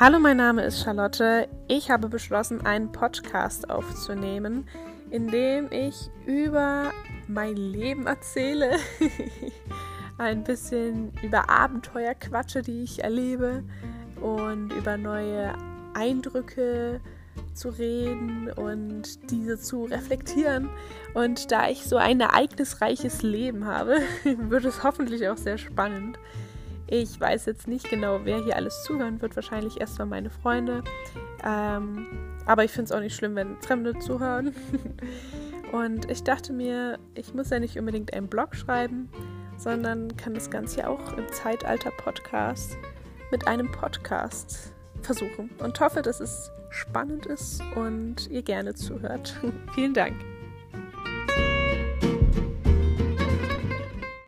Hallo, mein Name ist Charlotte. Ich habe beschlossen, einen Podcast aufzunehmen, in dem ich über mein Leben erzähle, ein bisschen über Abenteuer quatsche, die ich erlebe und über neue Eindrücke zu reden und diese zu reflektieren. Und da ich so ein ereignisreiches Leben habe, wird es hoffentlich auch sehr spannend. Ich weiß jetzt nicht genau, wer hier alles zuhören wird. Wahrscheinlich erstmal meine Freunde. Ähm, aber ich finde es auch nicht schlimm, wenn Fremde zuhören. Und ich dachte mir, ich muss ja nicht unbedingt einen Blog schreiben, sondern kann das Ganze ja auch im Zeitalter-Podcast mit einem Podcast versuchen. Und hoffe, dass es spannend ist und ihr gerne zuhört. Vielen Dank.